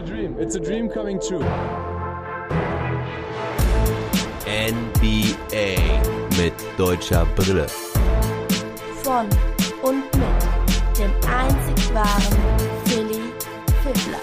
a dream. It's a dream coming true. NBA mit deutscher Brille. Von und mit dem einzig wahren Philly Fiddler.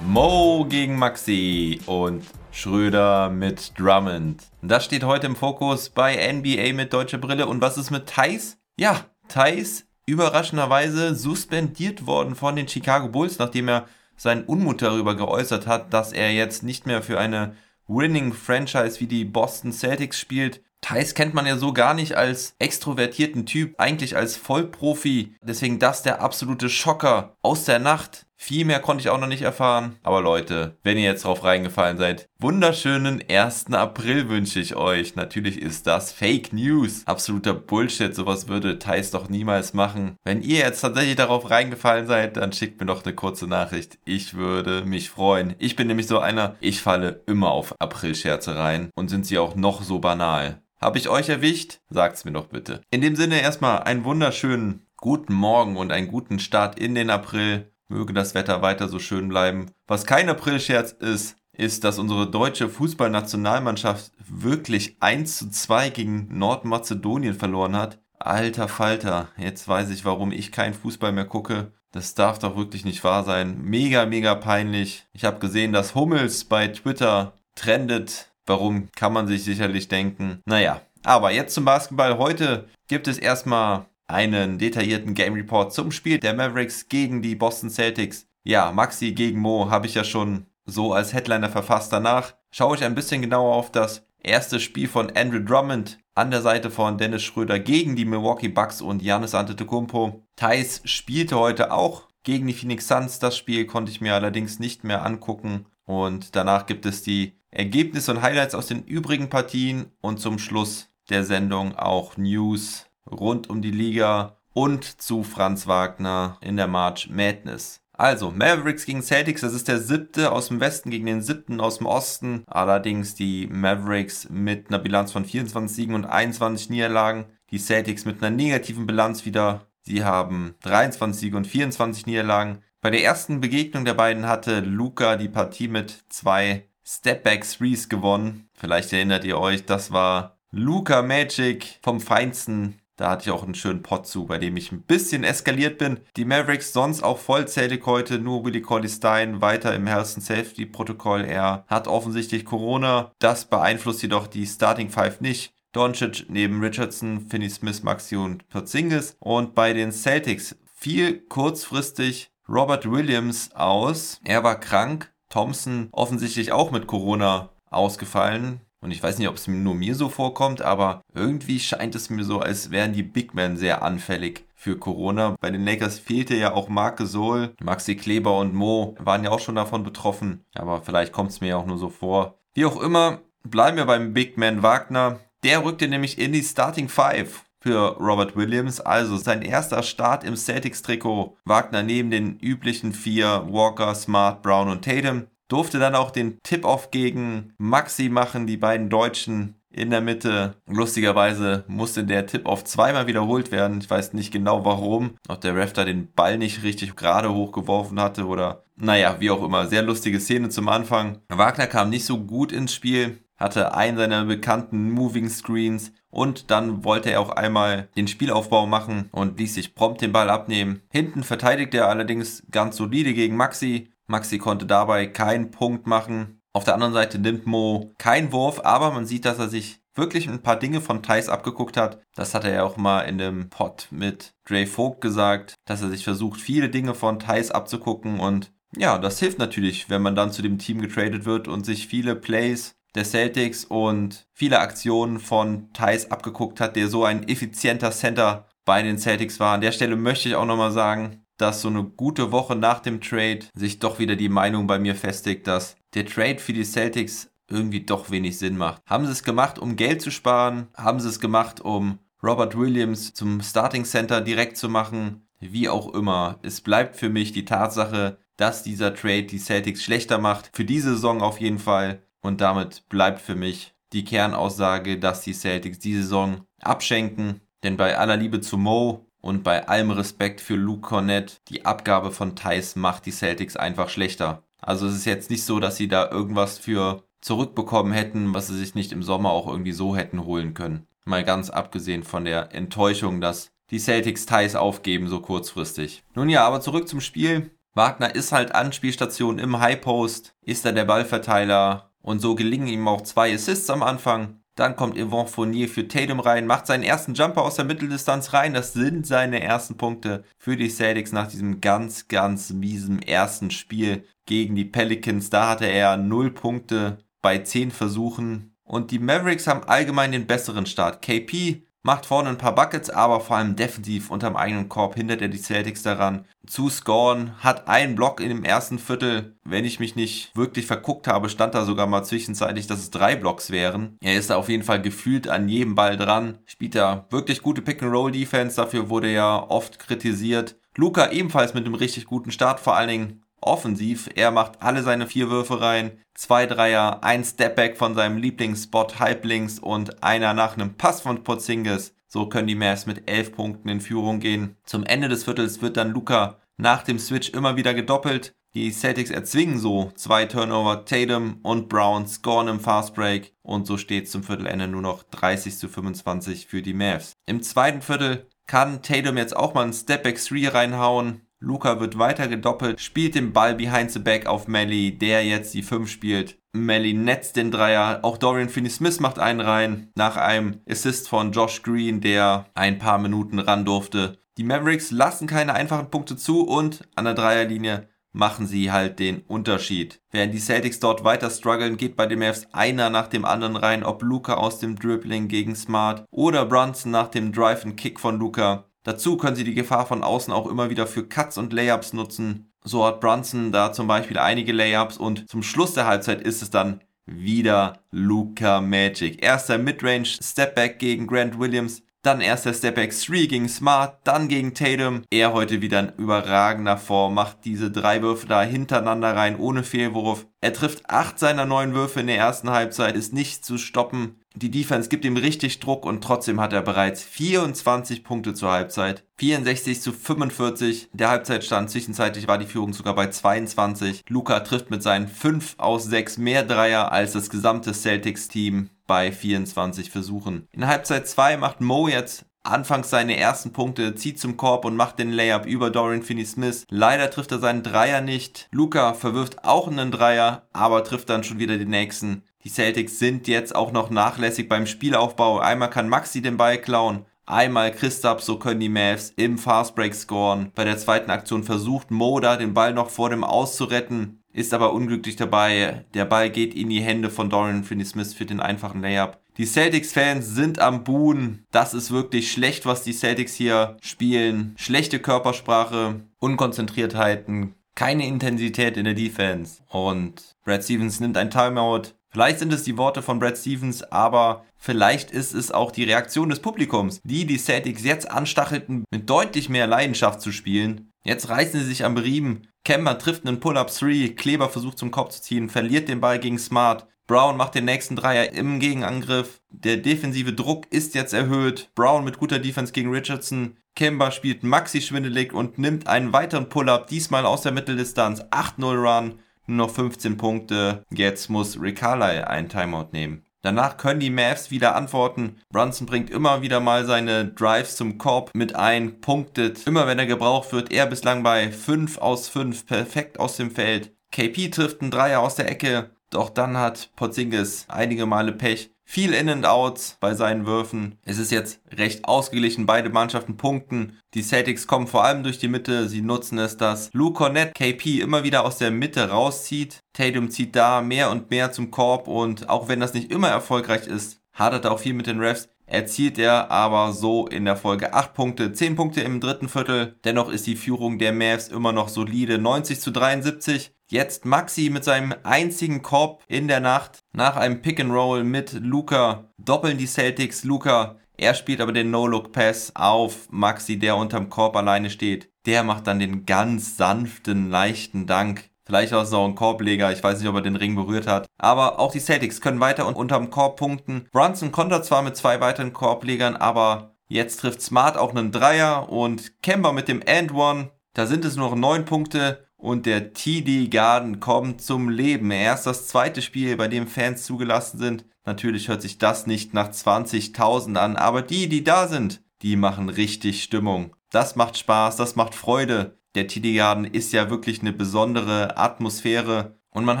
Mo gegen Maxi und Schröder mit Drummond. Das steht heute im Fokus bei NBA mit deutscher Brille. Und was ist mit Thais? Ja, Thais überraschenderweise suspendiert worden von den Chicago Bulls, nachdem er seinen Unmut darüber geäußert hat, dass er jetzt nicht mehr für eine Winning Franchise wie die Boston Celtics spielt. Thais kennt man ja so gar nicht als extrovertierten Typ, eigentlich als Vollprofi. Deswegen das der absolute Schocker aus der Nacht. Viel mehr konnte ich auch noch nicht erfahren. Aber Leute, wenn ihr jetzt drauf reingefallen seid, wunderschönen 1. April wünsche ich euch. Natürlich ist das Fake News. Absoluter Bullshit. Sowas würde Thais doch niemals machen. Wenn ihr jetzt tatsächlich darauf reingefallen seid, dann schickt mir doch eine kurze Nachricht. Ich würde mich freuen. Ich bin nämlich so einer, ich falle immer auf April-Scherze rein. Und sind sie auch noch so banal. Habe ich euch erwischt? Sagt's mir doch bitte. In dem Sinne erstmal einen wunderschönen guten Morgen und einen guten Start in den April. Möge das Wetter weiter so schön bleiben. Was kein Aprilscherz ist, ist, dass unsere deutsche Fußballnationalmannschaft wirklich 1 zu 2 gegen Nordmazedonien verloren hat. Alter Falter, jetzt weiß ich, warum ich keinen Fußball mehr gucke. Das darf doch wirklich nicht wahr sein. Mega, mega peinlich. Ich habe gesehen, dass Hummels bei Twitter trendet. Warum kann man sich sicherlich denken. Naja, aber jetzt zum Basketball. Heute gibt es erstmal einen detaillierten Game Report zum Spiel der Mavericks gegen die Boston Celtics. Ja, Maxi gegen Mo habe ich ja schon so als Headliner verfasst. Danach schaue ich ein bisschen genauer auf das erste Spiel von Andrew Drummond an der Seite von Dennis Schröder gegen die Milwaukee Bucks und Giannis Antetokounmpo. Thais spielte heute auch gegen die Phoenix Suns. Das Spiel konnte ich mir allerdings nicht mehr angucken. Und danach gibt es die Ergebnisse und Highlights aus den übrigen Partien und zum Schluss der Sendung auch News rund um die Liga und zu Franz Wagner in der March Madness. Also, Mavericks gegen Celtics, das ist der siebte aus dem Westen gegen den siebten aus dem Osten. Allerdings die Mavericks mit einer Bilanz von 24 Siegen und 21 Niederlagen. Die Celtics mit einer negativen Bilanz wieder. Sie haben 23 Siege und 24 Niederlagen. Bei der ersten Begegnung der beiden hatte Luca die Partie mit zwei Stepback Threes gewonnen. Vielleicht erinnert ihr euch, das war Luca Magic vom Feinsten da hatte ich auch einen schönen Pot zu, bei dem ich ein bisschen eskaliert bin. Die Mavericks sonst auch vollzählig heute, nur Willie Colley Stein weiter im Health and Safety Protokoll. Er hat offensichtlich Corona. Das beeinflusst jedoch die Starting Five nicht. Doncic neben Richardson, Finney Smith, Maxi und Porzingis. Und bei den Celtics fiel kurzfristig Robert Williams aus. Er war krank. Thompson offensichtlich auch mit Corona ausgefallen. Und ich weiß nicht, ob es nur mir so vorkommt, aber irgendwie scheint es mir so, als wären die Big Men sehr anfällig für Corona. Bei den Lakers fehlte ja auch Marc Gasol, Maxi Kleber und Mo waren ja auch schon davon betroffen. Aber vielleicht kommt es mir ja auch nur so vor. Wie auch immer, bleiben wir beim Big Man Wagner. Der rückte nämlich in die Starting Five für Robert Williams, also sein erster Start im Celtics-Trikot. Wagner neben den üblichen vier Walker, Smart, Brown und Tatum durfte dann auch den Tip-Off gegen Maxi machen, die beiden Deutschen in der Mitte. Lustigerweise musste der Tip-Off zweimal wiederholt werden. Ich weiß nicht genau warum. Ob der Ref da den Ball nicht richtig gerade hochgeworfen hatte oder naja, wie auch immer. Sehr lustige Szene zum Anfang. Wagner kam nicht so gut ins Spiel, hatte einen seiner bekannten Moving Screens und dann wollte er auch einmal den Spielaufbau machen und ließ sich prompt den Ball abnehmen. Hinten verteidigt er allerdings ganz solide gegen Maxi, Maxi konnte dabei keinen Punkt machen. Auf der anderen Seite nimmt Mo keinen Wurf, aber man sieht, dass er sich wirklich ein paar Dinge von Thais abgeguckt hat. Das hat er ja auch mal in dem Pod mit Dre Vogt gesagt, dass er sich versucht, viele Dinge von Thais abzugucken und ja, das hilft natürlich, wenn man dann zu dem Team getradet wird und sich viele Plays der Celtics und viele Aktionen von Thais abgeguckt hat, der so ein effizienter Center bei den Celtics war. An der Stelle möchte ich auch nochmal sagen, dass so eine gute Woche nach dem Trade sich doch wieder die Meinung bei mir festigt, dass der Trade für die Celtics irgendwie doch wenig Sinn macht. Haben sie es gemacht, um Geld zu sparen? Haben sie es gemacht, um Robert Williams zum Starting Center direkt zu machen? Wie auch immer. Es bleibt für mich die Tatsache, dass dieser Trade die Celtics schlechter macht. Für diese Saison auf jeden Fall. Und damit bleibt für mich die Kernaussage, dass die Celtics die Saison abschenken. Denn bei aller Liebe zu Mo Und bei allem Respekt für Luke Cornett, die Abgabe von Thais macht die Celtics einfach schlechter. Also es ist jetzt nicht so, dass sie da irgendwas für zurückbekommen hätten, was sie sich nicht im Sommer auch irgendwie so hätten holen können. Mal ganz abgesehen von der Enttäuschung, dass die Celtics Thais aufgeben so kurzfristig. Nun ja, aber zurück zum Spiel. Wagner ist halt Anspielstation im High Post, ist da der Ballverteiler und so gelingen ihm auch zwei Assists am Anfang. Dann kommt Yvon Fournier für Tatum rein, macht seinen ersten Jumper aus der Mitteldistanz rein. Das sind seine ersten Punkte für die Celtics nach diesem ganz, ganz miesen ersten Spiel gegen die Pelicans. Da hatte er 0 Punkte bei 10 Versuchen. Und die Mavericks haben allgemein den besseren Start. KP macht vorne ein paar Buckets, aber vor allem defensiv unterm eigenen Korb hindert er die Celtics daran zu scoren. Hat einen Block in dem ersten Viertel. Wenn ich mich nicht wirklich verguckt habe, stand da sogar mal zwischenzeitlich, dass es drei Blocks wären. Er ist da auf jeden Fall gefühlt an jedem Ball dran. Spielt da wirklich gute Pick-and-Roll-Defense. Dafür wurde er oft kritisiert. Luca ebenfalls mit einem richtig guten Start, vor allen Dingen offensiv. Er macht alle seine vier Würfe rein. Zwei Dreier, ein Stepback von seinem Lieblingsspot Halblinks und einer nach einem Pass von Porzingis. So können die Mavs mit elf Punkten in Führung gehen. Zum Ende des Viertels wird dann Luca nach dem Switch immer wieder gedoppelt. Die Celtics erzwingen so zwei Turnover. Tatum und Brown scoren im Fastbreak und so steht zum Viertelende nur noch 30 zu 25 für die Mavs. Im zweiten Viertel kann Tatum jetzt auch mal einen Stepback 3 reinhauen. Luca wird weiter gedoppelt, spielt den Ball behind the back auf Melly, der jetzt die 5 spielt. Melly netzt den Dreier. Auch Dorian Finney-Smith macht einen rein. Nach einem Assist von Josh Green, der ein paar Minuten ran durfte. Die Mavericks lassen keine einfachen Punkte zu und an der Dreierlinie machen sie halt den Unterschied. Während die Celtics dort weiter strugglen, geht bei den Mavs einer nach dem anderen rein, ob Luca aus dem Dribbling gegen Smart oder Brunson nach dem Drive and Kick von Luca. Dazu können sie die Gefahr von außen auch immer wieder für Cuts und Layups nutzen. So hat Brunson da zum Beispiel einige Layups und zum Schluss der Halbzeit ist es dann wieder Luca Magic. Erster Midrange Stepback gegen Grant Williams, dann erster Stepback 3 gegen Smart, dann gegen Tatum. Er heute wieder in überragender Form, macht diese drei Würfe da hintereinander rein, ohne Fehlwurf. Er trifft acht seiner neun Würfe in der ersten Halbzeit, ist nicht zu stoppen. Die Defense gibt ihm richtig Druck und trotzdem hat er bereits 24 Punkte zur Halbzeit. 64 zu 45. Der Halbzeitstand zwischenzeitlich war die Führung sogar bei 22. Luca trifft mit seinen 5 aus 6 mehr Dreier als das gesamte Celtics-Team bei 24 Versuchen. In Halbzeit 2 macht Mo jetzt anfangs seine ersten Punkte, zieht zum Korb und macht den Layup über Dorian Finney-Smith. Leider trifft er seinen Dreier nicht. Luca verwirft auch einen Dreier, aber trifft dann schon wieder den nächsten. Die Celtics sind jetzt auch noch nachlässig beim Spielaufbau. Einmal kann Maxi den Ball klauen, einmal Christoph, so können die Mavs im Fastbreak scoren. Bei der zweiten Aktion versucht Moda den Ball noch vor dem Aus zu retten, ist aber unglücklich dabei. Der Ball geht in die Hände von Dorian Finney-Smith für den einfachen Layup. Die Celtics-Fans sind am Buhen. Das ist wirklich schlecht, was die Celtics hier spielen. Schlechte Körpersprache, Unkonzentriertheiten, keine Intensität in der Defense. Und Brad Stevens nimmt ein Timeout, Vielleicht sind es die Worte von Brad Stevens, aber vielleicht ist es auch die Reaktion des Publikums, die die Celtics jetzt anstachelten, mit deutlich mehr Leidenschaft zu spielen. Jetzt reißen sie sich am Riemen. Kemmer trifft einen Pull-Up 3, Kleber versucht zum Kopf zu ziehen, verliert den Ball gegen Smart. Brown macht den nächsten Dreier im Gegenangriff. Der defensive Druck ist jetzt erhöht. Brown mit guter Defense gegen Richardson. Kemba spielt Maxi schwindelig und nimmt einen weiteren Pull-Up, diesmal aus der Mitteldistanz. 8-0 Run noch 15 Punkte. Jetzt muss Rick Carlisle einen Timeout nehmen. Danach können die Mavs wieder antworten. Brunson bringt immer wieder mal seine Drives zum Korb mit ein, punktet. Immer wenn er gebraucht wird, er bislang bei 5 aus 5, perfekt aus dem Feld. KP trifft einen Dreier aus der Ecke, doch dann hat Porzingis einige Male Pech. Viel In and Outs bei seinen Würfen. Es ist jetzt recht ausgeglichen, beide Mannschaften punkten. Die Celtics kommen vor allem durch die Mitte, sie nutzen es, dass Luke Cornett KP immer wieder aus der Mitte rauszieht. Tatum zieht da mehr und mehr zum Korb und auch wenn das nicht immer erfolgreich ist, hadert er auch viel mit den Refs erzielt er aber so in der Folge 8 Punkte, 10 Punkte im dritten Viertel. Dennoch ist die Führung der Mavs immer noch solide, 90 zu 73. Jetzt Maxi mit seinem einzigen Korb in der Nacht. Nach einem Pick and Roll mit Luca doppeln die Celtics Luca. Er spielt aber den No-Look-Pass auf Maxi, der unterm Korb alleine steht. Der macht dann den ganz sanften, leichten Dank Vielleicht auch so ein Korbleger. Ich weiß nicht, ob er den Ring berührt hat. Aber auch die Celtics können weiter unterm Korb punkten. Brunson kontert zwar mit zwei weiteren Korblegern, aber Jetzt trifft Smart auch einen Dreier und Kemba mit dem And One. Da sind es nur noch neun Punkte und der TD Garden kommt zum Leben. Erst das zweite Spiel, bei dem Fans zugelassen sind. Natürlich hört sich das nicht nach 20.000 an, aber die, die da sind, die machen richtig Stimmung. Das macht Spaß, das macht Freude. Der TD Garden ist ja wirklich eine besondere Atmosphäre. Und man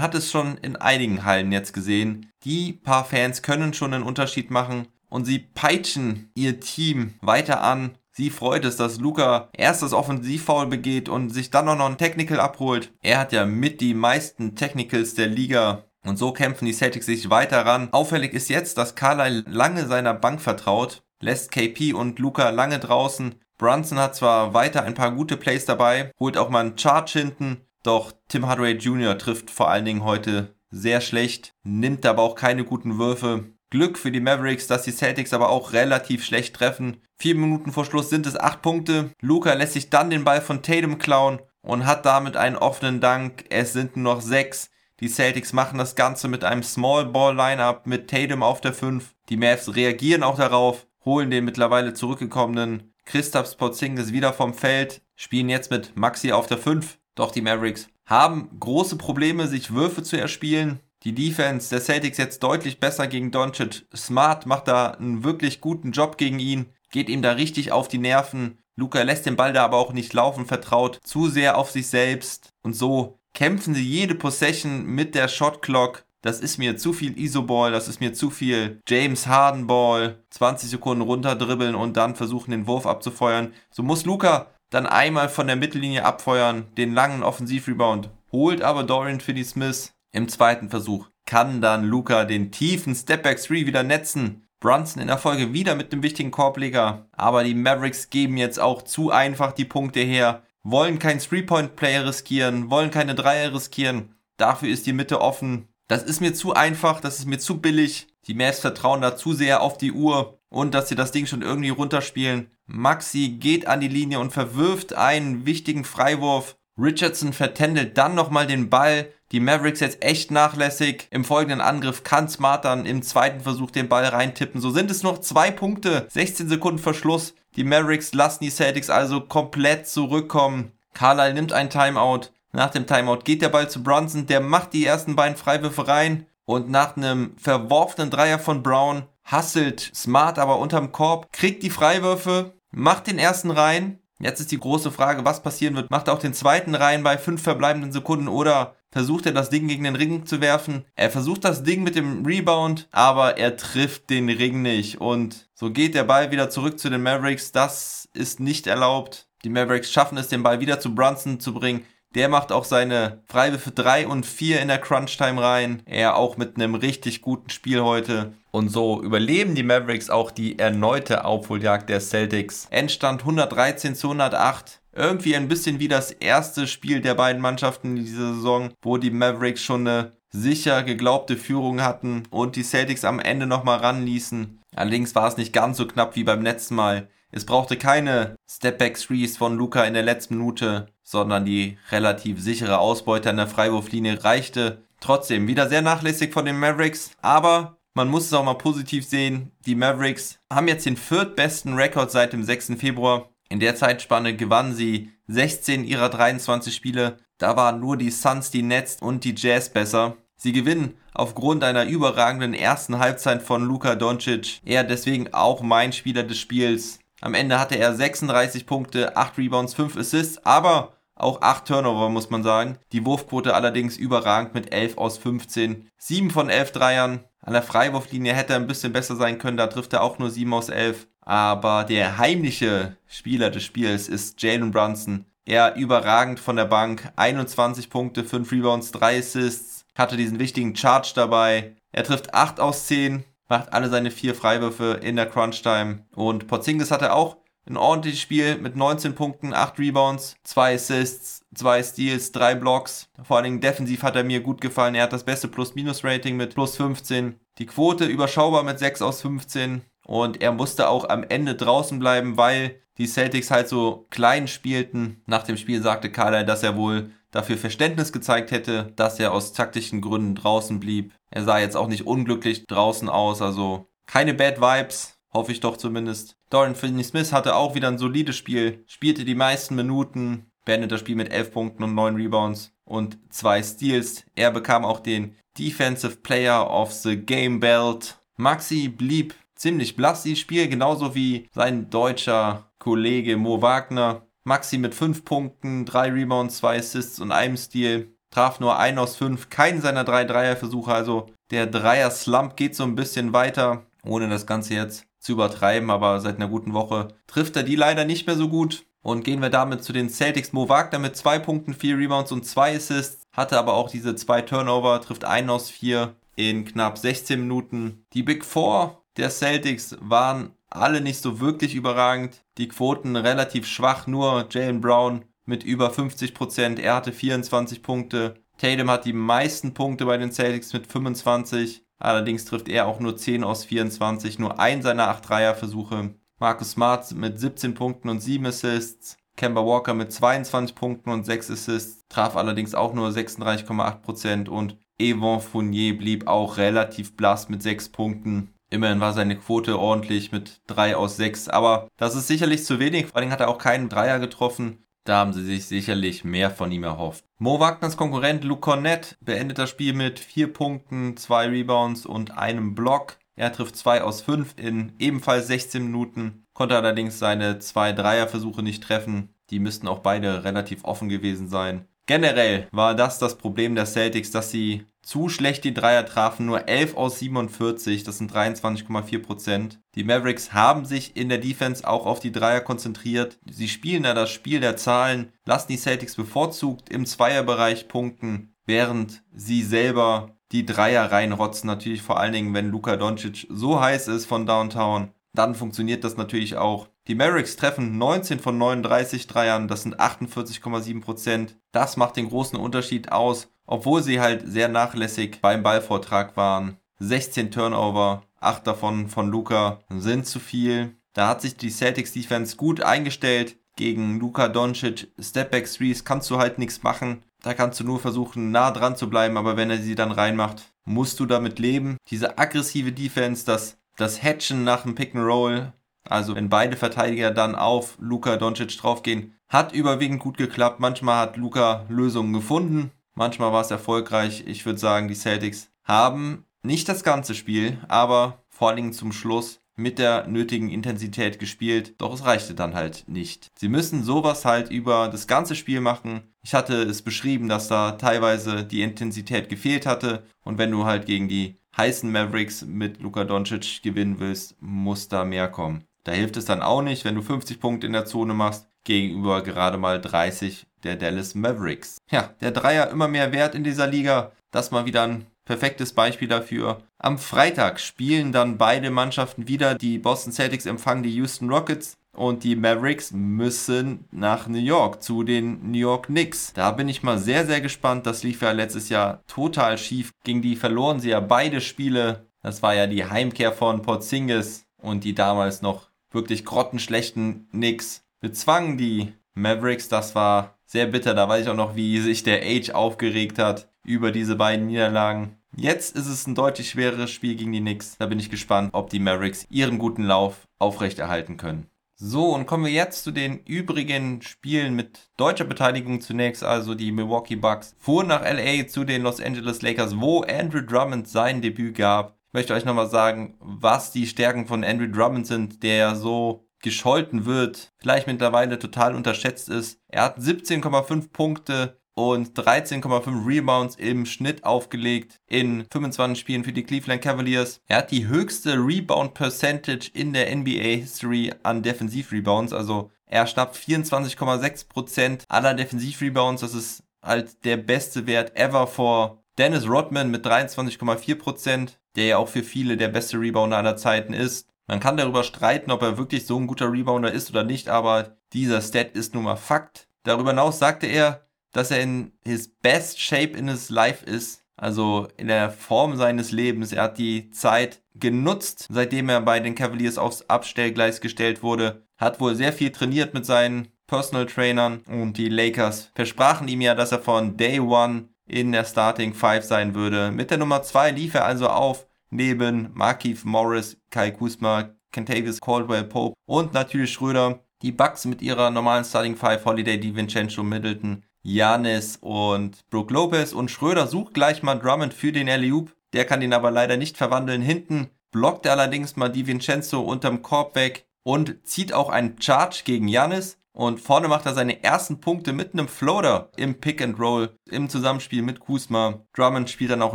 hat es schon in einigen Hallen jetzt gesehen. Die paar Fans können schon einen Unterschied machen und sie peitschen ihr Team weiter an. Sie freut es, dass Luca erst das Offensivfoul begeht und sich dann auch noch ein Technical abholt. Er hat ja mit die meisten Technicals der Liga. Und so kämpfen die Celtics sich weiter ran. Auffällig ist jetzt, dass Carlyle lange seiner Bank vertraut, lässt KP und Luca lange draußen. Brunson hat zwar weiter ein paar gute Plays dabei, holt auch mal einen Charge hinten, doch Tim Hardaway Jr. trifft vor allen Dingen heute sehr schlecht, nimmt aber auch keine guten Würfe. Glück für die Mavericks, dass die Celtics aber auch relativ schlecht treffen. Vier Minuten vor Schluss sind es acht Punkte. Luca lässt sich dann den Ball von Tatum klauen und hat damit einen offenen Dank. Es sind nur noch sechs. Die Celtics machen das Ganze mit einem Small Ball Lineup mit Tatum auf der 5. Die Mavs reagieren auch darauf, holen den mittlerweile zurückgekommenen Christoph Porzingis wieder vom Feld, spielen jetzt mit Maxi auf der 5. Doch die Mavericks haben große Probleme, sich Würfe zu erspielen. Die Defense der Celtics jetzt deutlich besser gegen Doncic. Smart macht da einen wirklich guten Job gegen ihn, geht ihm da richtig auf die Nerven. Luca lässt den Ball da aber auch nicht laufen, vertraut zu sehr auf sich selbst. Und so kämpfen sie jede Possession mit der Shot Clock. Das ist mir zu viel Isoball, das ist mir zu viel James Harden Ball. 20 Sekunden runterdribbeln und dann versuchen den Wurf abzufeuern. So muss Luca dann einmal von der Mittellinie abfeuern, den langen Offensivrebound. Holt aber Dorian Finney-Smith im zweiten Versuch kann dann Luca den tiefen Stepback 3 wieder netzen. Brunson in der Folge wieder mit dem wichtigen Korbleger. Aber die Mavericks geben jetzt auch zu einfach die Punkte her. Wollen kein Three-Point-Player riskieren, wollen keine Dreier riskieren. Dafür ist die Mitte offen. Das ist mir zu einfach, das ist mir zu billig. Die Mavs vertrauen da zu sehr auf die Uhr und dass sie das Ding schon irgendwie runterspielen. Maxi geht an die Linie und verwirft einen wichtigen Freiwurf. Richardson vertändelt dann nochmal den Ball. Die Mavericks jetzt echt nachlässig. Im folgenden Angriff kann Smart dann im zweiten Versuch den Ball reintippen. So sind es noch zwei Punkte. 16 Sekunden Verschluss. Die Mavericks lassen die Celtics also komplett zurückkommen. Carlyle nimmt ein Timeout. Nach dem Timeout geht der Ball zu Brunson. Der macht die ersten beiden Freiwürfe rein. Und nach einem verworfenen Dreier von Brown hasselt Smart aber unterm Korb, kriegt die Freiwürfe, macht den ersten rein Jetzt ist die große Frage, was passieren wird. Macht auch den zweiten rein bei fünf verbleibenden Sekunden oder versucht er das Ding gegen den Ring zu werfen? Er versucht das Ding mit dem Rebound, aber er trifft den Ring nicht. Und so geht der Ball wieder zurück zu den Mavericks. Das ist nicht erlaubt. Die Mavericks schaffen es, den Ball wieder zu Brunson zu bringen. Der macht auch seine Freiwürfe 3 und 4 in der Crunch-Time rein. Er auch mit einem richtig guten Spiel heute. Und so überleben die Mavericks auch die erneute Aufholjagd der Celtics. Endstand 113 zu 108. Irgendwie ein bisschen wie das erste Spiel der beiden Mannschaften in dieser Saison, wo die Mavericks schon eine sicher geglaubte Führung hatten und die Celtics am Ende nochmal ranließen. Allerdings war es nicht ganz so knapp wie beim letzten Mal. Es brauchte keine Stepback-Threes von Luca in der letzten Minute, sondern die relativ sichere Ausbeute an der Freiwurflinie reichte. Trotzdem wieder sehr nachlässig von den Mavericks, aber man muss es auch mal positiv sehen. Die Mavericks haben jetzt den viertbesten Rekord seit dem 6. Februar. In der Zeitspanne gewannen sie 16 ihrer 23 Spiele. Da waren nur die Suns, die Nets und die Jazz besser. Sie gewinnen aufgrund einer überragenden ersten Halbzeit von Luka Doncic. Er deswegen auch mein Spieler des Spiels. Am Ende hatte er 36 Punkte, 8 Rebounds, 5 Assists, aber auch 8 Turnover, muss man sagen. Die Wurfquote allerdings überragend mit 11 aus 15. 7 von 11 Dreiern. An der Freiwurflinie hätte er ein bisschen besser sein können, da trifft er auch nur 7 aus 11. Aber der heimliche Spieler des Spiels ist Jalen Brunson. Er überragend von der Bank. 21 Punkte, 5 Rebounds, 3 Assists. Hatte diesen wichtigen Charge dabei. Er trifft 8 aus 10 macht alle seine vier Freiwürfe in der Crunch-Time. Und Porzingis hatte auch ein ordentliches Spiel mit 19 Punkten, 8 Rebounds, 2 Assists, 2 Steals, 3 Blocks. Vor allen Dingen defensiv hat er mir gut gefallen. Er hat das beste Plus-Minus-Rating mit plus 15. Die Quote überschaubar mit 6 aus 15. Und er musste auch am Ende draußen bleiben, weil die Celtics halt so klein spielten. Nach dem Spiel sagte Kader, dass er wohl dafür Verständnis gezeigt hätte, dass er aus taktischen Gründen draußen blieb. Er sah jetzt auch nicht unglücklich draußen aus, also keine Bad Vibes. hoffe ich doch zumindest. Dorian Finney-Smith hatte auch wieder ein solides Spiel, spielte die meisten Minuten, beendet das Spiel mit 11 Punkten und 9 Rebounds und 2 Steals. Er bekam auch den Defensive Player of the Game Belt. Maxi blieb ziemlich blass dieses Spiel, genauso wie sein deutscher Kollege Mo Wagner. Maxi mit 5 Punkten, 3 Rebounds, 2 Assists und einem Steal. Traf nur 1 aus 5, keinen seiner 3 Dreierversuche, also der Dreier-Slump geht so ein bisschen weiter, ohne das Ganze jetzt zu übertreiben, aber seit einer guten Woche trifft er die leider nicht mehr so gut. Und gehen wir damit zu den Celtics. Mo Wagner mit 2 Punkten, 4 Rebounds und 2 Assists. Hatte aber auch diese 2 Turnover, trifft 1 aus 4 in knapp 16 Minuten. Die Big Four der Celtics waren alle nicht so wirklich überragend. Die Quoten relativ schwach, nur Jalen Brown mit über 50%. Prozent. Er hatte 24 Punkte. Tatum hat die meisten Punkte bei den Celtics mit 25. Allerdings trifft er auch nur 10 aus 24, nur ein seiner 8 Dreierversuche. Marcus Smart mit 17 Punkten und 7 Assists. Kemba Walker mit 22 Punkten und 6 Assists, traf allerdings auch nur 36,8% und Yvon Fournier blieb auch relativ blass mit 6 Punkten. Immerhin war seine Quote ordentlich mit 3 aus 6, aber das ist sicherlich zu wenig. Vor allem hat er auch keinen Dreier getroffen. Da haben sie sich sicherlich mehr von ihm erhofft. Mo Wagners Konkurrent Luke Cornett beendet das Spiel mit 4 Punkten, 2 Rebounds und einem Block. Er trifft 2 aus 5 in ebenfalls 16 Minuten, konnte allerdings seine 2 Dreierversuche nicht treffen. Die müssten auch beide relativ offen gewesen sein. Generell war das das Problem der Celtics, dass sie zu schlecht die Dreier trafen, nur 11 aus 47, das sind 23,4% Die Mavericks haben sich in der Defense auch auf die Dreier konzentriert. Sie spielen da das Spiel der Zahlen, lassen die Celtics bevorzugt im Zweierbereich punkten, während sie selber die Dreier reinrotzen. Natürlich vor allen Dingen, wenn Luka Doncic so heiß ist von Downtown, dann funktioniert das natürlich auch. Die Mavericks treffen 19 von 39 Dreiern, das sind 48,7 Prozent. Das macht den großen Unterschied aus, obwohl sie halt sehr nachlässig beim Ballvortrag waren. 16 Turnover, 8 davon von Luca sind zu viel. Da hat sich die Celtics Defense gut eingestellt. Gegen Luka Doncic, Stepback Threes kannst du halt nichts machen. Da kannst du nur versuchen, nah dran zu bleiben, aber wenn er sie dann reinmacht, musst du damit leben. Diese aggressive Defense, das, das Hatchen nach dem Pick and Roll, also wenn beide Verteidiger dann auf Luka Doncic draufgehen, hat überwiegend gut geklappt. Manchmal hat Luka Lösungen gefunden, manchmal war es erfolgreich. Ich würde sagen, die Celtics haben nicht das ganze Spiel, aber vor allen Dingen zum Schluss mit der nötigen Intensität gespielt, doch es reichte dann halt nicht. Sie müssen sowas halt über das ganze Spiel machen. Ich hatte es beschrieben, dass da teilweise die Intensität gefehlt hatte und wenn du halt gegen die heißen Mavericks mit Luka Doncic gewinnen willst, muss da mehr kommen. Da hilft es dann auch nicht, wenn du 50 Punkte in der Zone machst, gegenüber gerade mal 30 der Dallas Mavericks. Ja, der Dreier immer mehr wert in dieser Liga. Das mal wieder ein perfektes Beispiel dafür. Am Freitag spielen dann beide Mannschaften wieder. Die Boston Celtics empfangen die Houston Rockets und die Mavericks müssen nach New York zu den New York Knicks. Da bin ich mal sehr, sehr gespannt. Das lief ja letztes Jahr total schief. Gegen die verloren sie ja beide Spiele. Das war ja die Heimkehr von Porzingis und die damals noch wirklich grottenschlechten Knicks bezwangen die Mavericks. Das war sehr bitter. Da weiß ich auch noch, wie sich der Age aufgeregt hat über diese beiden Niederlagen. Jetzt ist es ein deutlich schwereres Spiel gegen die Knicks. Da bin ich gespannt, ob die Mavericks ihren guten Lauf aufrechterhalten können. So, und kommen wir jetzt zu den übrigen Spielen mit deutscher Beteiligung zunächst. Also die Milwaukee Bucks fuhren nach LA zu den Los Angeles Lakers, wo Andrew Drummond sein Debüt gab. Ich möchte euch nochmal sagen, was die Stärken von Andrew Drummond sind, der so gescholten wird, vielleicht mittlerweile total unterschätzt ist. Er hat 17,5 Punkte und 13,5 Rebounds im Schnitt aufgelegt in 25 Spielen für die Cleveland Cavaliers. Er hat die höchste Rebound Percentage in der NBA History an Defensivrebounds, also er schnappt 24,6% aller Defensivrebounds. Das ist halt der beste Wert ever vor Dennis Rodman mit 23,4% der ja auch für viele der beste Rebounder aller Zeiten ist. Man kann darüber streiten, ob er wirklich so ein guter Rebounder ist oder nicht, aber dieser Stat ist nun mal Fakt. Darüber hinaus sagte er, dass er in his best shape in his life ist, also in der Form seines Lebens. Er hat die Zeit genutzt, seitdem er bei den Cavaliers aufs Abstellgleis gestellt wurde, hat wohl sehr viel trainiert mit seinen Personal Trainern und die Lakers versprachen ihm ja, dass er von Day One in der Starting Five sein würde. Mit der Nummer 2 lief er also auf neben Markif Morris, Kai Kusma, Kentavious Caldwell Pope und natürlich Schröder. Die Bucks mit ihrer normalen Starting Five, Holiday, DiVincenzo, Middleton, Janis und Brooke Lopez und Schröder sucht gleich mal Drummond für den Alley-Oop. Der kann ihn aber leider nicht verwandeln. Hinten blockt er allerdings mal DiVincenzo unterm Korb weg und zieht auch einen Charge gegen Janis. Und vorne macht er seine ersten Punkte mit einem Floater im Pick and Roll im Zusammenspiel mit Kuzma. Drummond spielt dann auch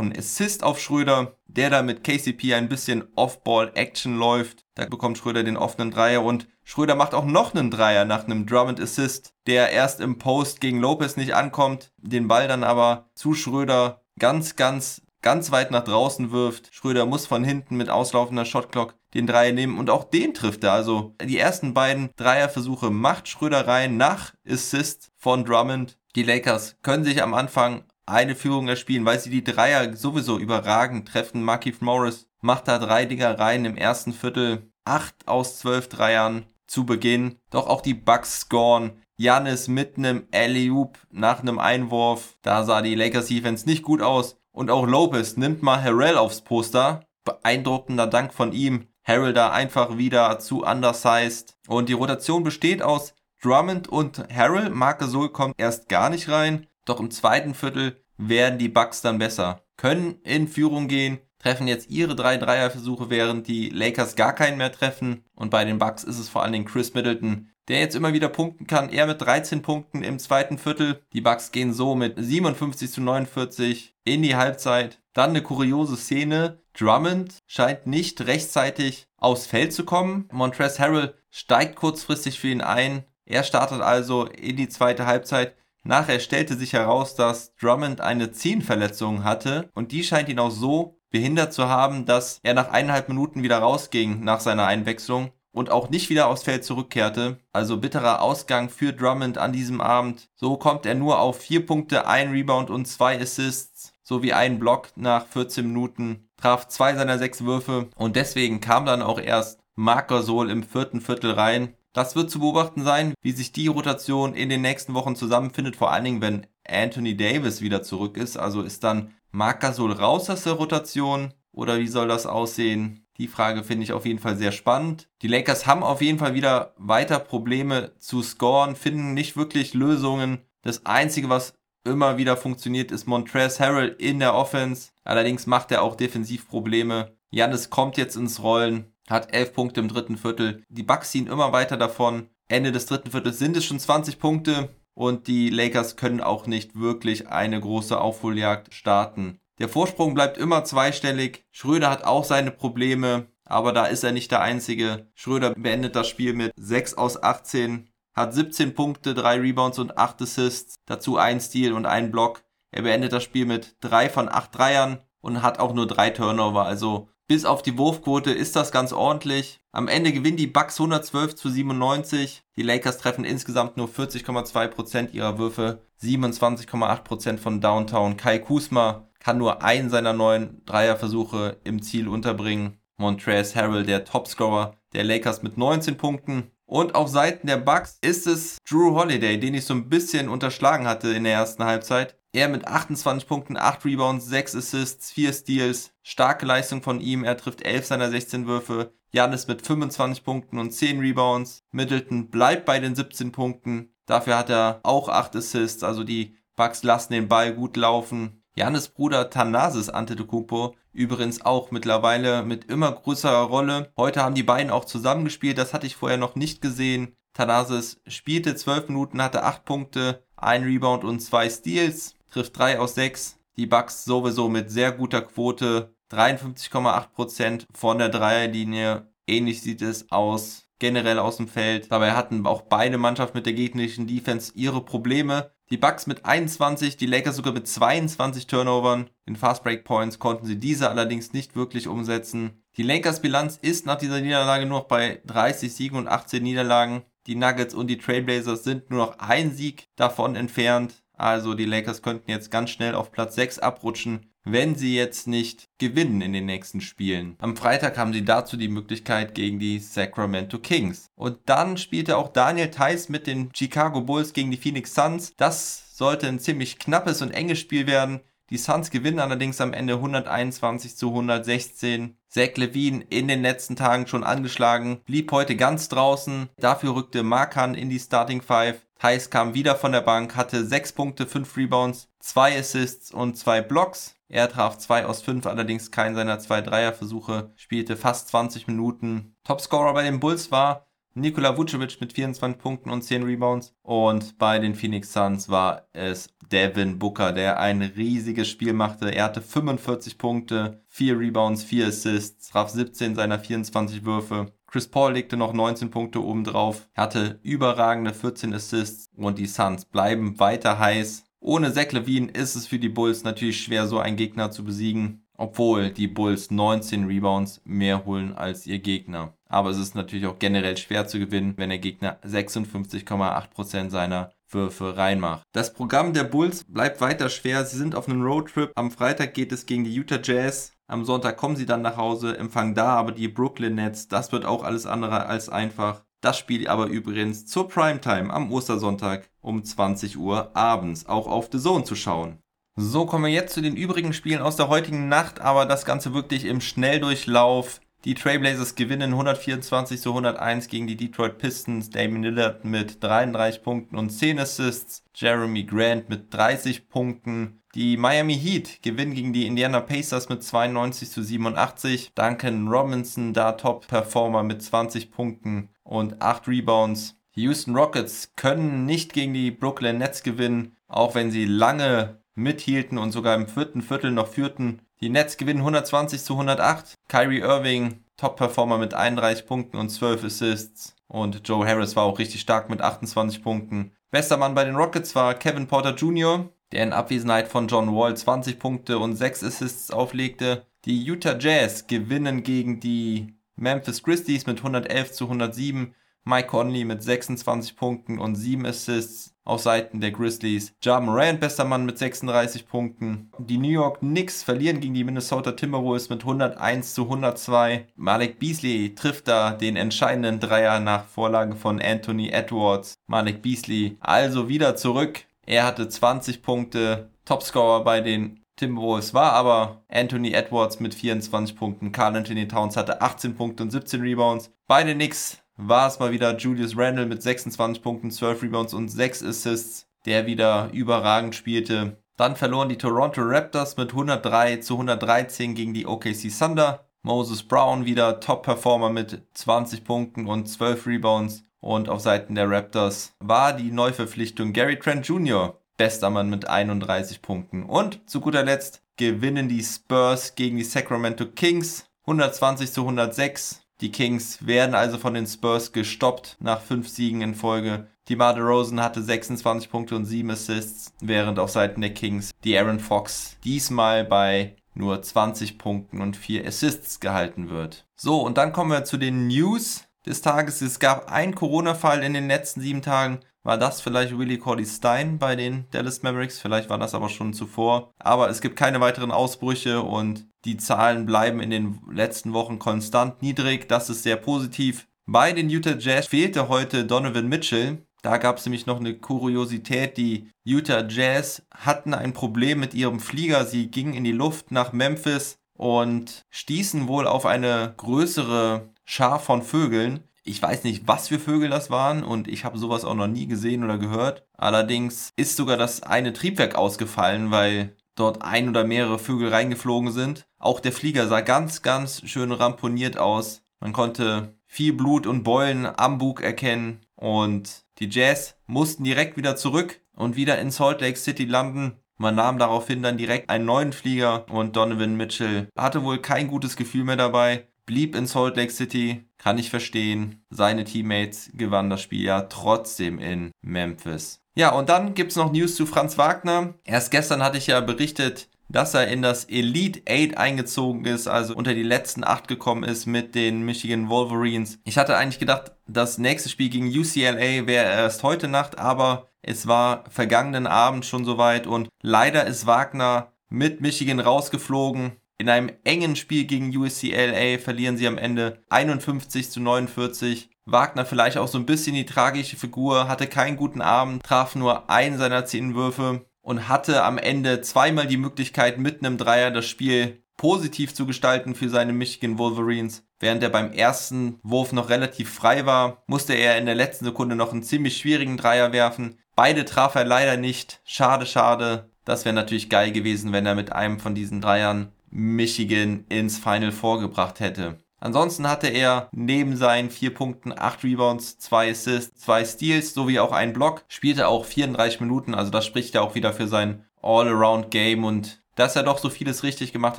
einen Assist auf Schröder, der da mit KCP ein bisschen Off-Ball-Action läuft. Da bekommt Schröder den offenen Dreier und Schröder macht auch noch einen Dreier nach einem Drummond Assist, der erst im Post gegen Lopez nicht ankommt, den Ball dann aber zu Schröder ganz, ganz, ganz weit nach draußen wirft. Schröder muss von hinten mit auslaufender Shotclock den Dreier nehmen und auch den trifft er. Also die ersten beiden Dreierversuche macht Schröder rein nach Assist von Drummond. Die Lakers können sich am Anfang eine Führung erspielen, weil sie die Dreier sowieso überragend treffen. Markif Morris macht da drei Dinger rein im ersten Viertel. Acht aus zwölf Dreiern zu Beginn. Doch auch die Bucks scoren. Janis mit einem Alley-Oop nach einem Einwurf. Da sah die Lakers Defense nicht gut aus. Und auch Lopez nimmt mal Harrell aufs Poster. Beeindruckender Dank von ihm. Harrell da einfach wieder zu undersized. Und die Rotation besteht aus Drummond und Harrell. Marc Gasol kommt erst gar nicht rein. Doch im zweiten Viertel werden die Bucks dann besser. Können in Führung gehen, treffen jetzt ihre drei Dreierversuche, während die Lakers gar keinen mehr treffen. Und bei den Bucks ist es vor allen Dingen Chris Middleton, der jetzt immer wieder punkten kann. Er mit 13 Punkten im zweiten Viertel. Die Bucks gehen so mit 57 zu 49 in die Halbzeit. Dann eine kuriose Szene. Drummond scheint nicht rechtzeitig aufs Feld zu kommen. Montrezl Harrell steigt kurzfristig für ihn ein. Er startet also in die zweite Halbzeit. Nachher stellte sich heraus, dass Drummond eine Zehenverletzung hatte und die scheint ihn auch so behindert zu haben, dass er nach eineinhalb Minuten wieder rausging nach seiner Einwechslung und auch nicht wieder aufs Feld zurückkehrte. Also bitterer Ausgang für Drummond an diesem Abend. So kommt er nur auf vier Punkte, ein Rebound und zwei Assists sowie einen Block nach 14 Minuten, traf zwei seiner sechs Würfe und deswegen kam dann auch erst Marc Gasol im vierten Viertel rein. Das wird zu beobachten sein, wie sich die Rotation in den nächsten Wochen zusammenfindet, vor allen Dingen, wenn Anthony Davis wieder zurück ist. Also ist dann Marc Gasol raus aus der Rotation oder wie soll das aussehen? Die Frage finde ich auf jeden Fall sehr spannend. Die Lakers haben auf jeden Fall wieder weiter Probleme zu scoren, finden nicht wirklich Lösungen. Das Einzige, was immer wieder funktioniert, ist Montrez Harrell in der Offense. Allerdings macht er auch defensiv Probleme. Janis kommt jetzt ins Rollen, hat 11 Punkte im dritten Viertel. Die Bucks ziehen immer weiter davon. Ende des dritten Viertels sind es schon 20 Punkte und die Lakers können auch nicht wirklich eine große Aufholjagd starten. Der Vorsprung bleibt immer zweistellig. Schröder hat auch seine Probleme, aber da ist er nicht der Einzige. Schröder beendet das Spiel mit 6 aus 18 hat 17 Punkte, 3 Rebounds und 8 Assists, dazu ein Steal und ein Block. Er beendet das Spiel mit 3 von 8 Dreiern und hat auch nur 3 Turnover, also bis auf die Wurfquote ist das ganz ordentlich. Am Ende gewinnen die Bucks 112 zu 97. Die Lakers treffen insgesamt nur 40,2% ihrer Würfe, 27,8% von Downtown. Kai Kusma kann nur einen seiner neun Dreierversuche im Ziel unterbringen. Montrez Harrell, der Topscorer der Lakers mit 19 Punkten. Und auf Seiten der Bucks ist es Drew Holiday, den ich so ein bisschen unterschlagen hatte in der ersten Halbzeit. Er mit 28 Punkten, 8 Rebounds, 6 Assists, 4 Steals. Starke Leistung von ihm. Er trifft 11 seiner 16 Würfe. Janis mit 25 Punkten und 10 Rebounds. Middleton bleibt bei den 17 Punkten. Dafür hat er auch 8 Assists. Also die Bucks lassen den Ball gut laufen. Janis Bruder Thanasis Antetokounmpo übrigens auch mittlerweile mit immer größerer Rolle. Heute haben die beiden auch zusammengespielt, das hatte ich vorher noch nicht gesehen. Thanasis spielte 12 Minuten, hatte 8 Punkte, 1 Rebound und 2 Steals, trifft 3 aus 6. Die Bucks sowieso mit sehr guter Quote, 53,8% von der Dreierlinie. Ähnlich sieht es aus generell aus dem Feld. Dabei hatten auch beide Mannschaften mit der gegnerischen Defense ihre Probleme. Die Bucks mit 21, die Lakers sogar mit 22 Turnovern. In Fast Break Points konnten sie diese allerdings nicht wirklich umsetzen. Die Lakers Bilanz ist nach dieser Niederlage nur noch bei 30 Siegen und 18 Niederlagen. Die Nuggets und die Trailblazers sind nur noch ein Sieg davon entfernt. Also die Lakers könnten jetzt ganz schnell auf Platz 6 abrutschen wenn sie jetzt nicht gewinnen in den nächsten Spielen. Am Freitag haben sie dazu die Möglichkeit gegen die Sacramento Kings. Und dann spielte auch Daniel Theiss mit den Chicago Bulls gegen die Phoenix Suns. Das sollte ein ziemlich knappes und enges Spiel werden. Die Suns gewinnen allerdings am Ende 121 zu 116. Zach Levine in den letzten Tagen schon angeschlagen, blieb heute ganz draußen. Dafür rückte Markan in die Starting Five. Thais kam wieder von der Bank, hatte 6 Punkte, 5 Rebounds, 2 Assists und 2 Blocks. Er traf 2 aus 5, allerdings keinen seiner 2 Dreierversuche, spielte fast 20 Minuten. Topscorer bei den Bulls war Nikola Vucevic mit 24 Punkten und 10 Rebounds. Und bei den Phoenix Suns war es Devin Booker, der ein riesiges Spiel machte. Er hatte 45 Punkte, 4 Rebounds, 4 Assists, traf 17 seiner 24 Würfe. Chris Paul legte noch 19 Punkte obendrauf, hatte überragende 14 Assists und die Suns bleiben weiter heiß. Ohne Zach Levine ist es für die Bulls natürlich schwer, so einen Gegner zu besiegen obwohl die Bulls 19 Rebounds mehr holen als ihr Gegner. Aber es ist natürlich auch generell schwer zu gewinnen, wenn der Gegner 56,8% seiner Würfe reinmacht. Das Programm der Bulls bleibt weiter schwer. Sie sind auf einem Roadtrip. Am Freitag geht es gegen die Utah Jazz. Am Sonntag kommen sie dann nach Hause, empfangen da aber die Brooklyn Nets. Das wird auch alles andere als einfach. Das Spiel aber übrigens zur Primetime am Ostersonntag um 20 Uhr abends auch auf The Zone zu schauen. So, kommen wir jetzt zu den übrigen Spielen aus der heutigen Nacht, aber das Ganze wirklich im Schnelldurchlauf. Die Trailblazers gewinnen 124 zu 101 gegen die Detroit Pistons. Damien Lillard mit 33 Punkten und 10 Assists. Jeremy Grant mit 30 Punkten. Die Miami Heat gewinnen gegen die Indiana Pacers mit 92 zu 87. Duncan Robinson da Top-Performer mit 20 Punkten und 8 Rebounds. Die Houston Rockets können nicht gegen die Brooklyn Nets gewinnen, auch wenn sie lange mithielten und sogar im vierten Viertel noch führten. Die Nets gewinnen 120 zu 108. Kyrie Irving, Top-Performer mit 31 Punkten und 12 Assists. Und Joe Harris war auch richtig stark mit 28 Punkten. Bester Mann bei den Rockets war Kevin Porter Jr., der in Abwesenheit von John Wall 20 Punkte und 6 Assists auflegte. Die Utah Jazz gewinnen gegen die Memphis Grizzlies mit 111 zu 107. Mike Conley mit 26 Punkten und 7 Assists auf Seiten der Grizzlies. Ja Morant, bester Mann mit 36 Punkten. Die New York Knicks verlieren gegen die Minnesota Timberwolves mit 101 zu 102. Malik Beasley trifft da den entscheidenden Dreier nach Vorlage von Anthony Edwards. Malik Beasley also wieder zurück. Er hatte 20 Punkte. Topscorer bei den Timberwolves war aber Anthony Edwards mit 24 Punkten. Carl Anthony Towns hatte 18 Punkte und 17 Rebounds. Beide Knicks war es mal wieder Julius Randle mit 26 Punkten, 12 Rebounds und 6 Assists, der wieder überragend spielte. Dann verloren die Toronto Raptors mit 103 zu 113 gegen die OKC Thunder. Moses Brown wieder Top-Performer mit 20 Punkten und 12 Rebounds. Und auf Seiten der Raptors war die Neuverpflichtung Gary Trent Jr. bester Mann mit 31 Punkten. Und zu guter Letzt gewinnen die Spurs gegen die Sacramento Kings 120 zu 106. Die Kings werden also von den Spurs gestoppt nach fünf Siegen in Folge. Die Mar Rosen hatte 26 Punkte und 7 Assists, während auf Seiten der Kings die Aaron Fox diesmal bei nur 20 Punkten und 4 Assists gehalten wird. So, und dann kommen wir zu den News des Tages. Es gab einen Corona-Fall in den letzten sieben Tagen. War das vielleicht Willie Cordy Stein bei den Dallas Mavericks? Vielleicht war das aber schon zuvor. Aber es gibt keine weiteren Ausbrüche und die Zahlen bleiben in den letzten Wochen konstant niedrig. Das ist sehr positiv. Bei den Utah Jazz fehlte heute Donovan Mitchell. Da gab es nämlich noch eine Kuriosität. Die Utah Jazz hatten ein Problem mit ihrem Flieger. Sie gingen in die Luft nach Memphis und stießen wohl auf eine größere Schar von Vögeln. Ich weiß nicht, was für Vögel das waren und ich habe sowas auch noch nie gesehen oder gehört. Allerdings ist sogar das eine Triebwerk ausgefallen, weil dort ein oder mehrere Vögel reingeflogen sind. Auch der Flieger sah ganz, ganz schön ramponiert aus. Man konnte viel Blut und Beulen am Bug erkennen und die Jazz mussten direkt wieder zurück und wieder in Salt Lake City landen. Man nahm daraufhin dann direkt einen neuen Flieger und Donovan Mitchell hatte wohl kein gutes Gefühl mehr dabei blieb in Salt Lake City, kann ich verstehen. Seine Teammates gewannen das Spiel ja trotzdem in Memphis. Ja, und dann gibt es noch News zu Franz Wagner. Erst gestern hatte ich ja berichtet, dass er in das Elite 8 eingezogen ist, also unter die letzten 8 gekommen ist mit den Michigan Wolverines. Ich hatte eigentlich gedacht, das nächste Spiel gegen UCLA wäre erst heute Nacht, aber es war vergangenen Abend schon soweit und leider ist Wagner mit Michigan rausgeflogen. In einem engen Spiel gegen USCLA verlieren sie am Ende 51 zu 49. Wagner vielleicht auch so ein bisschen die tragische Figur, hatte keinen guten Abend, traf nur einen seiner zehn Würfe. und hatte am Ende zweimal die Möglichkeit, mit einem Dreier das Spiel positiv zu gestalten für seine Michigan Wolverines. Während er beim ersten Wurf noch relativ frei war, musste er in der letzten Sekunde noch einen ziemlich schwierigen Dreier werfen. Beide traf er leider nicht. Schade, schade. Das wäre natürlich geil gewesen, wenn er mit einem von diesen Dreiern Michigan ins Final vorgebracht hätte. Ansonsten hatte er neben seinen vier Punkten acht Rebounds, zwei Assists, zwei Steals sowie auch einen Block. Spielte auch 34 Minuten, also das spricht ja auch wieder für sein All-Around-Game und dass er doch so vieles richtig gemacht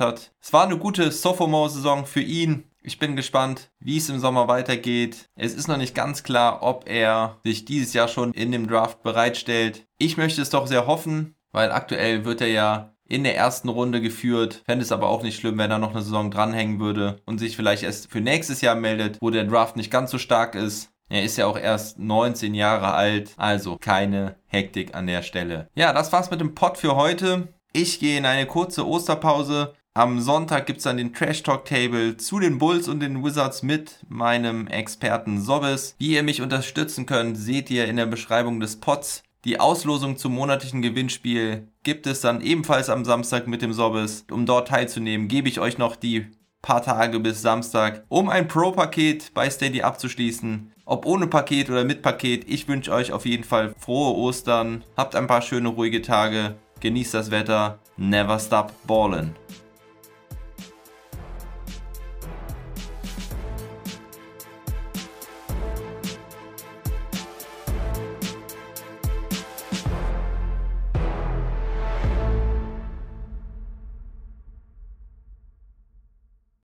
hat. Es war eine gute Sophomore-Saison für ihn. Ich bin gespannt, wie es im Sommer weitergeht. Es ist noch nicht ganz klar, ob er sich dieses Jahr schon in dem Draft bereitstellt. Ich möchte es doch sehr hoffen, weil aktuell wird er ja in der ersten Runde geführt. Fände es aber auch nicht schlimm, wenn er noch eine Saison dranhängen würde und sich vielleicht erst für nächstes Jahr meldet, wo der Draft nicht ganz so stark ist. Er ist ja auch erst 19 Jahre alt, also keine Hektik an der Stelle. Ja, das war's mit dem Pod für heute. Ich gehe in eine kurze Osterpause. Am Sonntag gibt es dann den Trash Talk Table zu den Bulls und den Wizards mit meinem Experten Sobbes. Wie ihr mich unterstützen könnt, seht ihr in der Beschreibung des Pods. Die Auslosung zum monatlichen Gewinnspiel gibt es dann ebenfalls am Samstag mit dem Sobbes. Um dort teilzunehmen, gebe ich euch noch die paar Tage bis Samstag, um ein Pro-Paket bei Steady abzuschließen. Ob ohne Paket oder mit Paket, ich wünsche euch auf jeden Fall frohe Ostern. Habt ein paar schöne, ruhige Tage. Genießt das Wetter. Never stop ballin'.